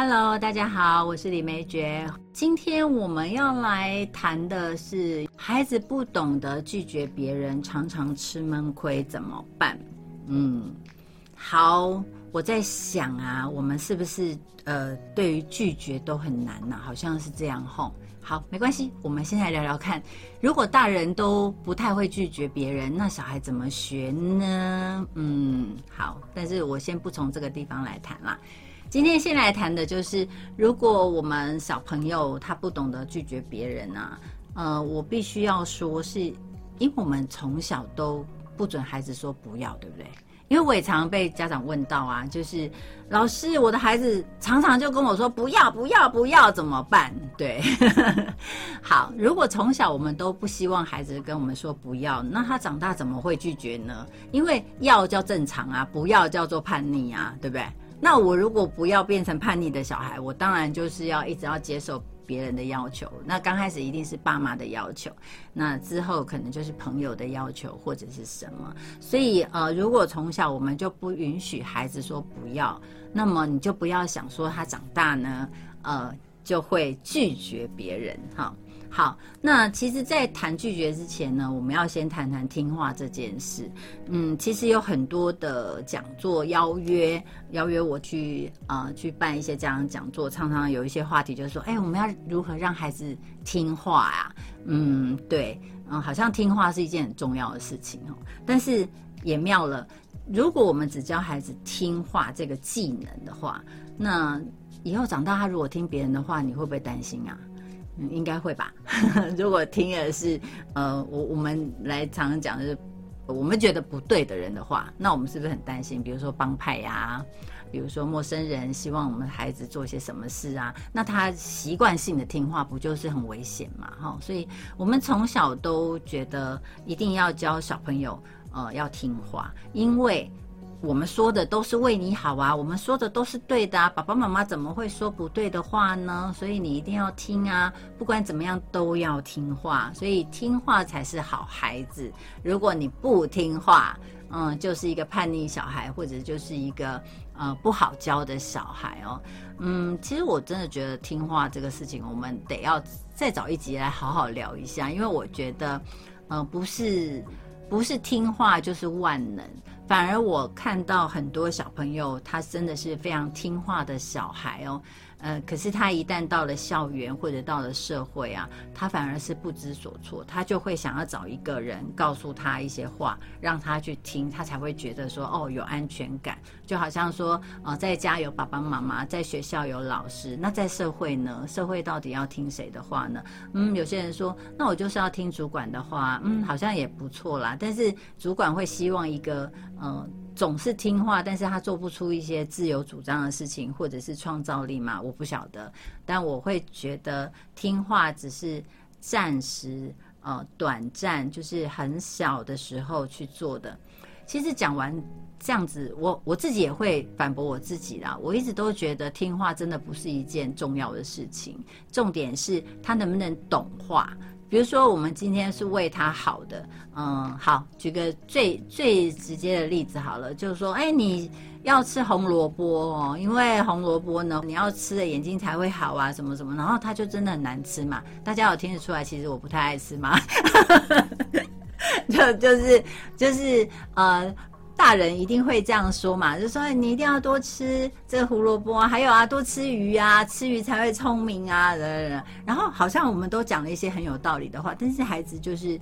Hello，大家好，我是李梅珏。今天我们要来谈的是孩子不懂得拒绝别人，常常吃闷亏怎么办？嗯，好，我在想啊，我们是不是呃，对于拒绝都很难呢？好像是这样吼。好，没关系，我们先来聊聊看，如果大人都不太会拒绝别人，那小孩怎么学呢？嗯，好，但是我先不从这个地方来谈啦。今天先来谈的就是，如果我们小朋友他不懂得拒绝别人啊，呃，我必须要说，是因为我们从小都不准孩子说不要，对不对？因为我也常常被家长问到啊，就是老师，我的孩子常常就跟我说不要不要不要，怎么办？对，好，如果从小我们都不希望孩子跟我们说不要，那他长大怎么会拒绝呢？因为要叫正常啊，不要叫做叛逆啊，对不对？那我如果不要变成叛逆的小孩，我当然就是要一直要接受别人的要求。那刚开始一定是爸妈的要求，那之后可能就是朋友的要求或者是什么。所以呃，如果从小我们就不允许孩子说不要，那么你就不要想说他长大呢，呃，就会拒绝别人哈。好，那其实，在谈拒绝之前呢，我们要先谈谈听话这件事。嗯，其实有很多的讲座邀约，邀约我去啊，去办一些这样讲座，常常有一些话题就是说，哎，我们要如何让孩子听话呀？嗯，对，嗯，好像听话是一件很重要的事情哦。但是也妙了，如果我们只教孩子听话这个技能的话，那以后长大他如果听别人的话，你会不会担心啊？应该会吧。如果听的是呃，我我们来常常讲的是我们觉得不对的人的话，那我们是不是很担心？比如说帮派呀，比如说陌生人希望我们孩子做些什么事啊，那他习惯性的听话，不就是很危险嘛？哈，所以我们从小都觉得一定要教小朋友呃要听话，因为。我们说的都是为你好啊，我们说的都是对的啊，爸爸妈妈怎么会说不对的话呢？所以你一定要听啊，不管怎么样都要听话，所以听话才是好孩子。如果你不听话，嗯，就是一个叛逆小孩，或者就是一个呃不好教的小孩哦。嗯，其实我真的觉得听话这个事情，我们得要再找一集来好好聊一下，因为我觉得，嗯，不是不是听话就是万能。反而我看到很多小朋友，他真的是非常听话的小孩哦。呃，可是他一旦到了校园或者到了社会啊，他反而是不知所措，他就会想要找一个人告诉他一些话，让他去听，他才会觉得说哦有安全感。就好像说，呃，在家有爸爸妈妈，在学校有老师，那在社会呢？社会到底要听谁的话呢？嗯，有些人说，那我就是要听主管的话，嗯，好像也不错啦。但是主管会希望一个，呃。总是听话，但是他做不出一些自由主张的事情，或者是创造力嘛？我不晓得，但我会觉得听话只是暂时、呃，短暂，就是很小的时候去做的。其实讲完这样子，我我自己也会反驳我自己啦。我一直都觉得听话真的不是一件重要的事情，重点是他能不能懂话。比如说，我们今天是为他好的，嗯，好，举个最最直接的例子好了，就是说，哎，你要吃红萝卜哦，因为红萝卜呢，你要吃了眼睛才会好啊，什么什么，然后它就真的很难吃嘛。大家有听得出来，其实我不太爱吃嘛？就就是就是呃。大人一定会这样说嘛，就说你一定要多吃这胡萝卜，还有啊，多吃鱼啊，吃鱼才会聪明啊，然后好像我们都讲了一些很有道理的话，但是孩子就是。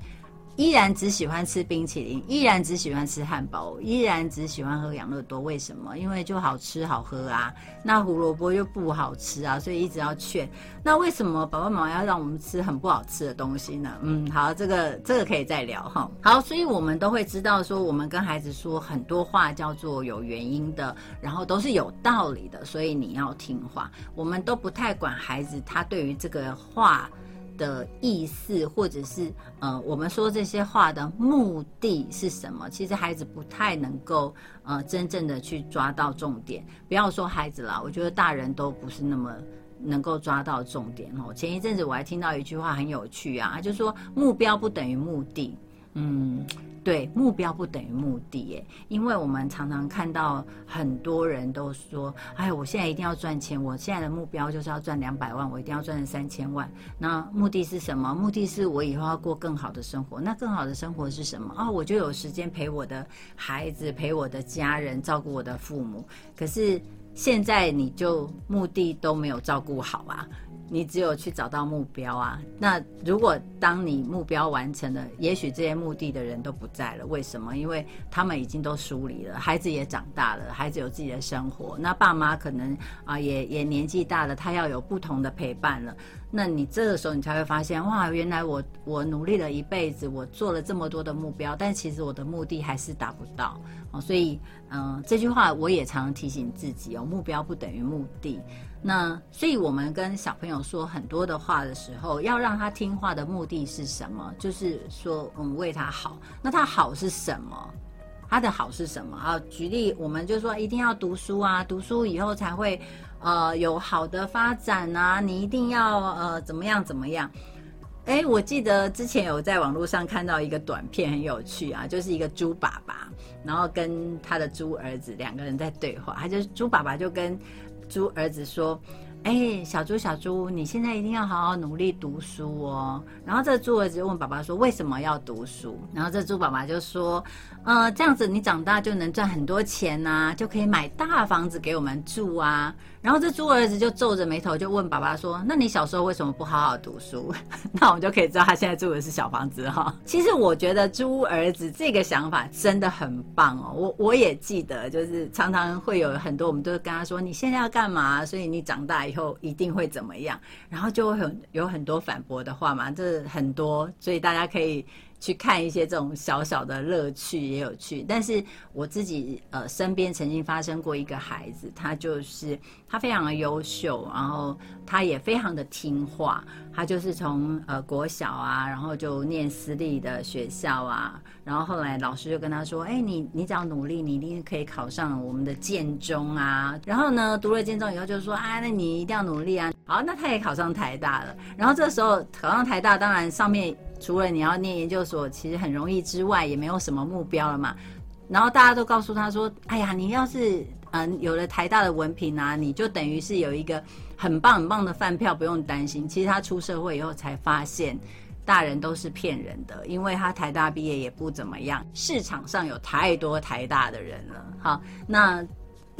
依然只喜欢吃冰淇淋，依然只喜欢吃汉堡，依然只喜欢喝养乐多。为什么？因为就好吃好喝啊。那胡萝卜又不好吃啊，所以一直要劝。那为什么爸爸妈妈要让我们吃很不好吃的东西呢？嗯，好，这个这个可以再聊哈。好，所以我们都会知道说，我们跟孩子说很多话叫做有原因的，然后都是有道理的，所以你要听话。我们都不太管孩子他对于这个话。的意思，或者是呃，我们说这些话的目的是什么？其实孩子不太能够呃真正的去抓到重点。不要说孩子啦，我觉得大人都不是那么能够抓到重点哦。前一阵子我还听到一句话很有趣啊，就是说目标不等于目的。嗯，对，目标不等于目的耶，因为我们常常看到很多人都说：“哎，我现在一定要赚钱，我现在的目标就是要赚两百万，我一定要赚三千万。”那目的是什么？目的是我以后要过更好的生活。那更好的生活是什么？哦，我就有时间陪我的孩子，陪我的家人，照顾我的父母。可是现在你就目的都没有照顾好啊。你只有去找到目标啊！那如果当你目标完成了，也许这些目的的人都不在了。为什么？因为他们已经都疏离了，孩子也长大了，孩子有自己的生活。那爸妈可能啊，也也年纪大了，他要有不同的陪伴了。那你这个时候，你才会发现，哇，原来我我努力了一辈子，我做了这么多的目标，但其实我的目的还是达不到哦。所以，嗯，这句话我也常常提醒自己哦，目标不等于目的。那，所以我们跟小朋友说很多的话的时候，要让他听话的目的是什么？就是说，嗯，为他好。那他好是什么？他的好是什么？啊，举例，我们就说一定要读书啊，读书以后才会，呃，有好的发展啊。你一定要呃怎么样怎么样？哎，我记得之前有在网络上看到一个短片，很有趣啊，就是一个猪爸爸，然后跟他的猪儿子两个人在对话，他就猪爸爸就跟。猪儿子说：“哎，小猪，小猪，你现在一定要好好努力读书哦。”然后这猪儿子问爸爸说：“为什么要读书？”然后这猪爸爸就说：“呃，这样子你长大就能赚很多钱呐，就可以买大房子给我们住啊。”然后这猪儿子就皱着眉头就问爸爸说：“那你小时候为什么不好好读书？” 那我们就可以知道他现在住的是小房子哈。其实我觉得猪儿子这个想法真的很棒哦。我我也记得，就是常常会有很多，我们都跟他说：“你现在要干嘛？所以你长大以后一定会怎么样？”然后就会很有很多反驳的话嘛，这很多，所以大家可以。去看一些这种小小的乐趣也有趣，但是我自己呃身边曾经发生过一个孩子，他就是他非常的优秀，然后他也非常的听话，他就是从呃国小啊，然后就念私立的学校啊，然后后来老师就跟他说，哎，你你只要努力，你一定可以考上我们的建中啊，然后呢读了建中以后就说，啊，那你一定要努力啊，好，那他也考上台大了，然后这时候考上台大，当然上面。除了你要念研究所，其实很容易之外，也没有什么目标了嘛。然后大家都告诉他说：“哎呀，你要是嗯有了台大的文凭啊，你就等于是有一个很棒很棒的饭票，不用担心。”其实他出社会以后才发现，大人都是骗人的，因为他台大毕业也不怎么样，市场上有太多台大的人了。好，那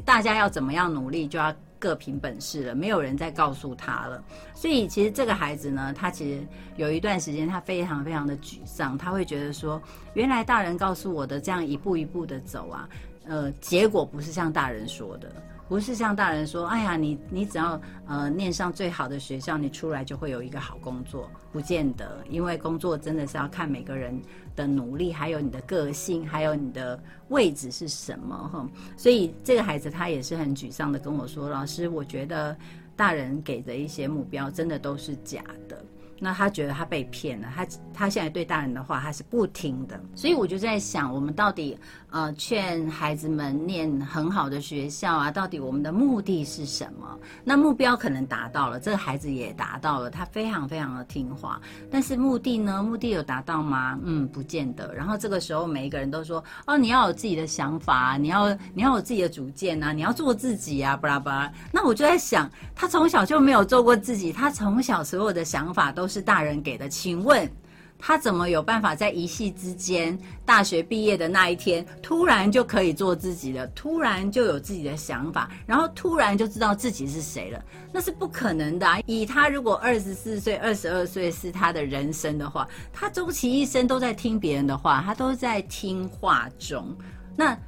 大家要怎么样努力，就要。各凭本事了，没有人再告诉他了。所以其实这个孩子呢，他其实有一段时间他非常非常的沮丧，他会觉得说，原来大人告诉我的这样一步一步的走啊，呃，结果不是像大人说的。不是像大人说，哎呀，你你只要呃念上最好的学校，你出来就会有一个好工作，不见得，因为工作真的是要看每个人的努力，还有你的个性，还有你的位置是什么哈。所以这个孩子他也是很沮丧的跟我说，老师，我觉得大人给的一些目标真的都是假的。那他觉得他被骗了，他他现在对大人的话他是不听的，所以我就在想，我们到底呃劝孩子们念很好的学校啊，到底我们的目的是什么？那目标可能达到了，这个孩子也达到了，他非常非常的听话，但是目的呢？目的有达到吗？嗯，不见得。然后这个时候每一个人都说，哦，你要有自己的想法，你要你要有自己的主见啊，你要做自己啊，巴拉巴拉。那我就在想，他从小就没有做过自己，他从小所有的想法都。都是大人给的，请问他怎么有办法在一夕之间，大学毕业的那一天，突然就可以做自己了，突然就有自己的想法，然后突然就知道自己是谁了？那是不可能的。以他如果二十四岁、二十二岁是他的人生的话，他终其一生都在听别人的话，他都在听话中。那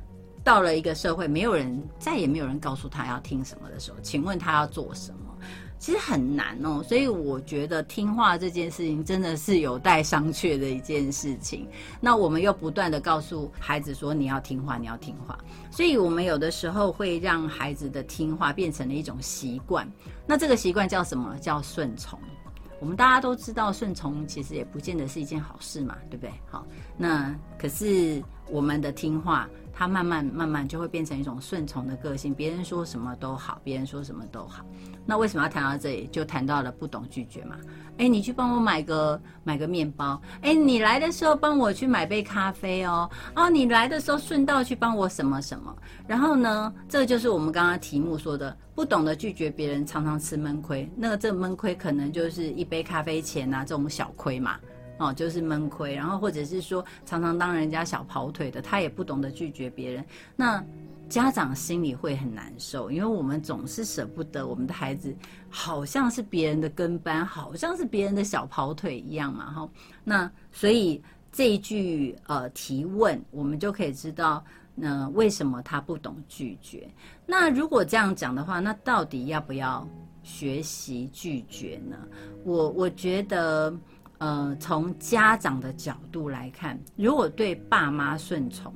到了一个社会，没有人再也没有人告诉他要听什么的时候，请问他要做什么？其实很难哦，所以我觉得听话这件事情真的是有待商榷的一件事情。那我们又不断的告诉孩子说你要听话，你要听话，所以我们有的时候会让孩子的听话变成了一种习惯。那这个习惯叫什么？叫顺从。我们大家都知道，顺从其实也不见得是一件好事嘛，对不对？好，那可是我们的听话。他慢慢慢慢就会变成一种顺从的个性，别人说什么都好，别人说什么都好。那为什么要谈到这里？就谈到了不懂拒绝嘛。哎，你去帮我买个买个面包。哎，你来的时候帮我去买杯咖啡哦。哦，你来的时候顺道去帮我什么什么。然后呢，这就是我们刚刚题目说的，不懂得拒绝别人，常常吃闷亏。那个这闷亏可能就是一杯咖啡钱啊，这种小亏嘛。哦，就是闷亏。然后或者是说，常常当人家小跑腿的，他也不懂得拒绝别人。那。家长心里会很难受，因为我们总是舍不得我们的孩子，好像是别人的跟班，好像是别人的小跑腿一样嘛，哈。那所以这一句呃提问，我们就可以知道，那为什么他不懂拒绝？那如果这样讲的话，那到底要不要学习拒绝呢？我我觉得，呃，从家长的角度来看，如果对爸妈顺从，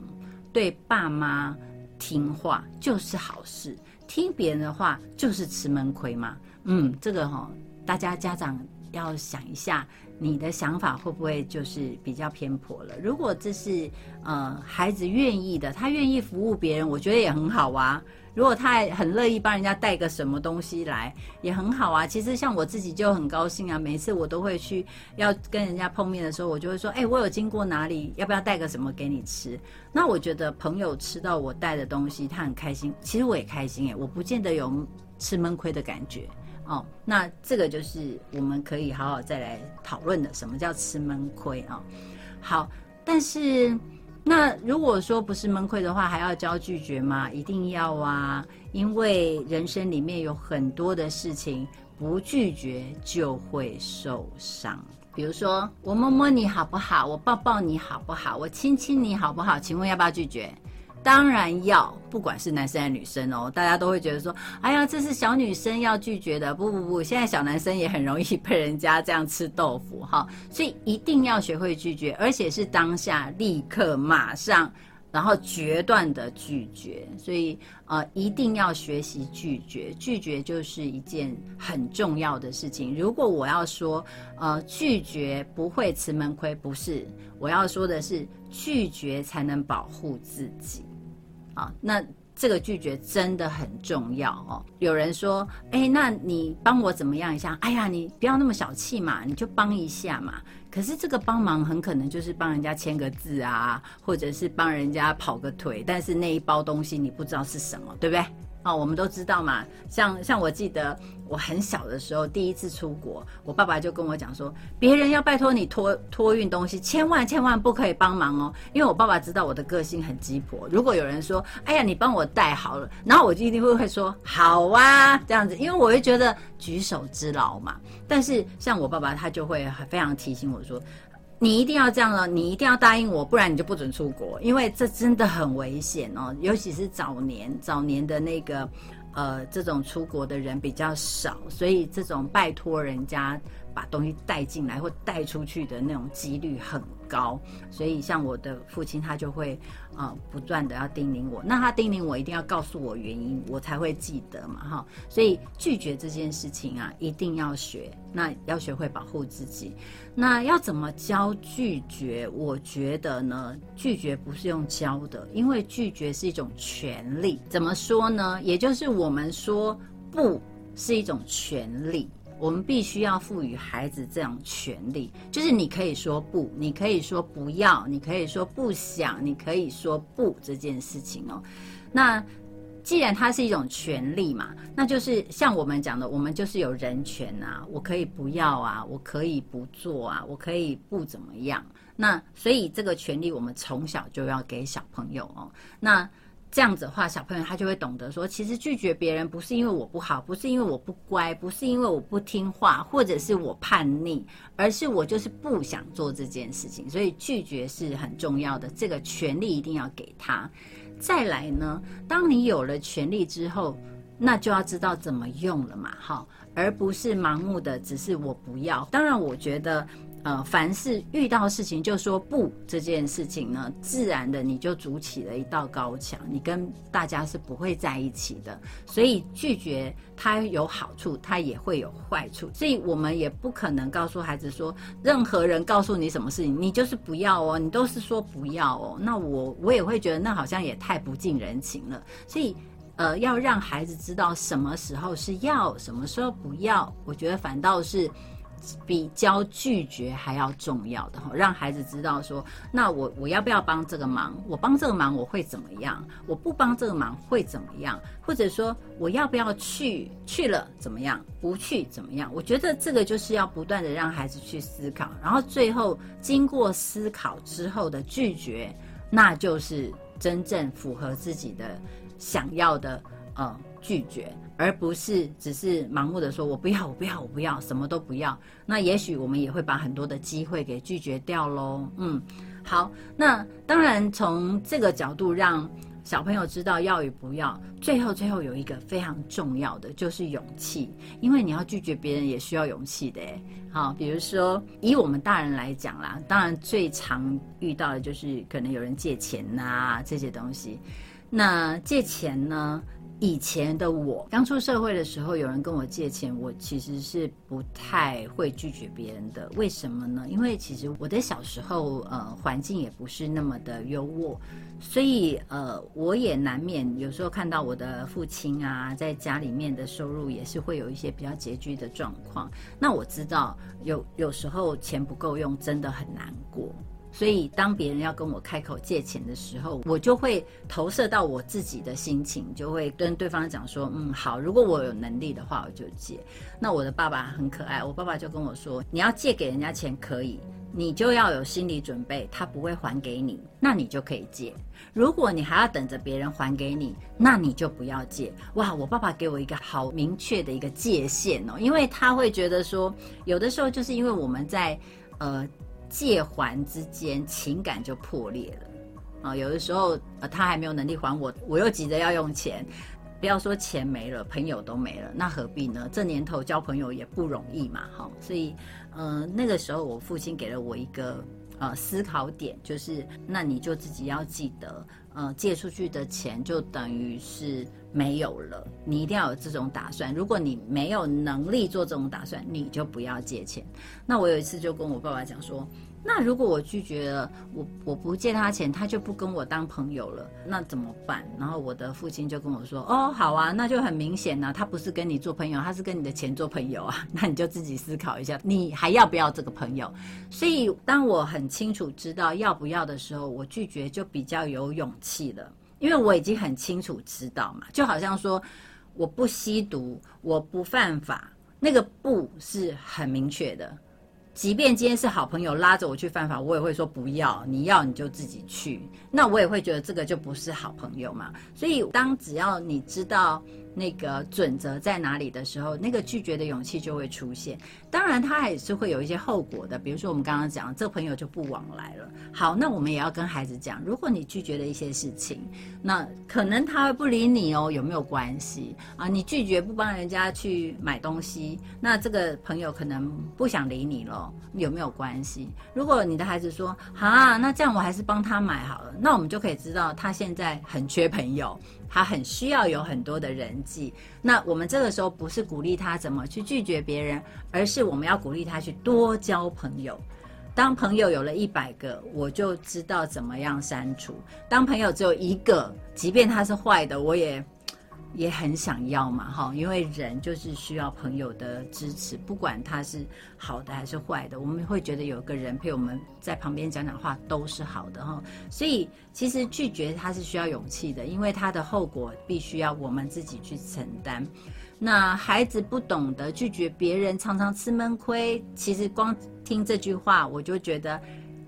对爸妈。听话就是好事，听别人的话就是吃闷亏嘛。嗯，这个哈，大家家长要想一下，你的想法会不会就是比较偏颇了？如果这是呃孩子愿意的，他愿意服务别人，我觉得也很好啊。如果他很乐意帮人家带个什么东西来，也很好啊。其实像我自己就很高兴啊，每次我都会去要跟人家碰面的时候，我就会说：“哎，我有经过哪里，要不要带个什么给你吃？”那我觉得朋友吃到我带的东西，他很开心，其实我也开心哎，我不见得有吃闷亏的感觉哦。那这个就是我们可以好好再来讨论的，什么叫吃闷亏啊？好，但是。那如果说不是闷亏的话，还要教拒绝吗？一定要啊！因为人生里面有很多的事情，不拒绝就会受伤。比如说，我摸摸你好不好？我抱抱你好不好？我亲亲你好不好？请问要不要拒绝？当然要，不管是男生还是女生哦，大家都会觉得说，哎呀，这是小女生要拒绝的。不不不，现在小男生也很容易被人家这样吃豆腐哈，所以一定要学会拒绝，而且是当下立刻马上，然后决断的拒绝。所以呃，一定要学习拒绝，拒绝就是一件很重要的事情。如果我要说呃拒绝不会吃闷亏，不是，我要说的是拒绝才能保护自己。啊，那这个拒绝真的很重要哦。有人说，哎，那你帮我怎么样一下？哎呀，你不要那么小气嘛，你就帮一下嘛。可是这个帮忙很可能就是帮人家签个字啊，或者是帮人家跑个腿，但是那一包东西你不知道是什么，对不对？哦，我们都知道嘛，像像我记得我很小的时候第一次出国，我爸爸就跟我讲说，别人要拜托你托托运东西，千万千万不可以帮忙哦，因为我爸爸知道我的个性很鸡婆，如果有人说，哎呀，你帮我带好了，然后我就一定会会说好啊，这样子，因为我会觉得举手之劳嘛。但是像我爸爸，他就会非常提醒我说。你一定要这样哦，你一定要答应我，不然你就不准出国，因为这真的很危险哦。尤其是早年，早年的那个，呃，这种出国的人比较少，所以这种拜托人家把东西带进来或带出去的那种几率很高。所以像我的父亲，他就会。啊，不断的要叮咛我，那他叮咛我一定要告诉我原因，我才会记得嘛，哈。所以拒绝这件事情啊，一定要学，那要学会保护自己。那要怎么教拒绝？我觉得呢，拒绝不是用教的，因为拒绝是一种权利。怎么说呢？也就是我们说不是一种权利。我们必须要赋予孩子这样权利，就是你可以说不，你可以说不要，你可以说不想，你可以说不这件事情哦。那既然它是一种权利嘛，那就是像我们讲的，我们就是有人权啊，我可以不要啊，我可以不做啊，我可以不怎么样。那所以这个权利，我们从小就要给小朋友哦。那这样子的话，小朋友他就会懂得说，其实拒绝别人不是因为我不好，不是因为我不乖，不是因为我不听话，或者是我叛逆，而是我就是不想做这件事情。所以拒绝是很重要的，这个权利一定要给他。再来呢，当你有了权利之后，那就要知道怎么用了嘛，哈，而不是盲目的只是我不要。当然，我觉得。呃，凡是遇到事情就说不这件事情呢，自然的你就筑起了一道高墙，你跟大家是不会在一起的。所以拒绝它有好处，它也会有坏处。所以我们也不可能告诉孩子说，任何人告诉你什么事情，你就是不要哦，你都是说不要哦。那我我也会觉得那好像也太不近人情了。所以。呃，要让孩子知道什么时候是要，什么时候不要，我觉得反倒是比教拒绝还要重要的哈。让孩子知道说，那我我要不要帮这个忙？我帮这个忙我会怎么样？我不帮这个忙会怎么样？或者说我要不要去？去了怎么样？不去怎么样？我觉得这个就是要不断的让孩子去思考，然后最后经过思考之后的拒绝，那就是真正符合自己的。想要的呃拒绝，而不是只是盲目的说“我不要，我不要，我不要，什么都不要”。那也许我们也会把很多的机会给拒绝掉喽。嗯，好，那当然从这个角度让小朋友知道要与不要。最后，最后有一个非常重要的就是勇气，因为你要拒绝别人也需要勇气的。好，比如说以我们大人来讲啦，当然最常遇到的就是可能有人借钱呐这些东西。那借钱呢？以前的我刚出社会的时候，有人跟我借钱，我其实是不太会拒绝别人的。为什么呢？因为其实我的小时候，呃，环境也不是那么的优渥，所以呃，我也难免有时候看到我的父亲啊，在家里面的收入也是会有一些比较拮据的状况。那我知道有有时候钱不够用，真的很难过。所以，当别人要跟我开口借钱的时候，我就会投射到我自己的心情，就会跟对方讲说：“嗯，好，如果我有能力的话，我就借。”那我的爸爸很可爱，我爸爸就跟我说：“你要借给人家钱可以，你就要有心理准备，他不会还给你，那你就可以借。如果你还要等着别人还给你，那你就不要借。”哇，我爸爸给我一个好明确的一个界限哦，因为他会觉得说，有的时候就是因为我们在呃。借还之间情感就破裂了啊！有的时候呃，他还没有能力还我，我又急着要用钱，不要说钱没了，朋友都没了，那何必呢？这年头交朋友也不容易嘛，哈！所以，嗯，那个时候我父亲给了我一个呃思考点，就是那你就自己要记得，呃，借出去的钱就等于是没有了，你一定要有这种打算。如果你没有能力做这种打算，你就不要借钱。那我有一次就跟我爸爸讲说。那如果我拒绝了，我我不借他钱，他就不跟我当朋友了，那怎么办？然后我的父亲就跟我说：“哦，好啊，那就很明显呢，他不是跟你做朋友，他是跟你的钱做朋友啊。那你就自己思考一下，你还要不要这个朋友？所以当我很清楚知道要不要的时候，我拒绝就比较有勇气了，因为我已经很清楚知道嘛，就好像说我不吸毒，我不犯法，那个不是很明确的。”即便今天是好朋友拉着我去犯法，我也会说不要。你要你就自己去，那我也会觉得这个就不是好朋友嘛。所以当只要你知道。那个准则在哪里的时候，那个拒绝的勇气就会出现。当然，他还是会有一些后果的。比如说，我们刚刚讲，这个朋友就不往来了。好，那我们也要跟孩子讲，如果你拒绝了一些事情，那可能他会不理你哦，有没有关系啊？你拒绝不帮人家去买东西，那这个朋友可能不想理你了，有没有关系？如果你的孩子说，啊，那这样我还是帮他买好了，那我们就可以知道他现在很缺朋友。他很需要有很多的人际，那我们这个时候不是鼓励他怎么去拒绝别人，而是我们要鼓励他去多交朋友。当朋友有了一百个，我就知道怎么样删除；当朋友只有一个，即便他是坏的，我也。也很想要嘛，哈，因为人就是需要朋友的支持，不管他是好的还是坏的，我们会觉得有个人陪我们在旁边讲讲话都是好的，哈。所以其实拒绝他是需要勇气的，因为他的后果必须要我们自己去承担。那孩子不懂得拒绝别人，常常吃闷亏。其实光听这句话，我就觉得。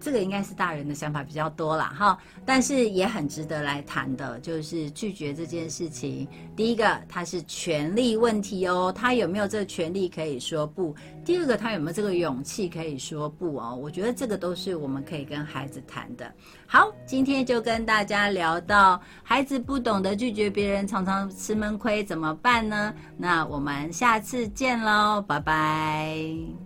这个应该是大人的想法比较多啦，哈，但是也很值得来谈的，就是拒绝这件事情。第一个，他是权利问题哦，他有没有这个权利可以说不？第二个，他有没有这个勇气可以说不哦？我觉得这个都是我们可以跟孩子谈的。好，今天就跟大家聊到孩子不懂得拒绝别人，常常吃闷亏，怎么办呢？那我们下次见喽，拜拜。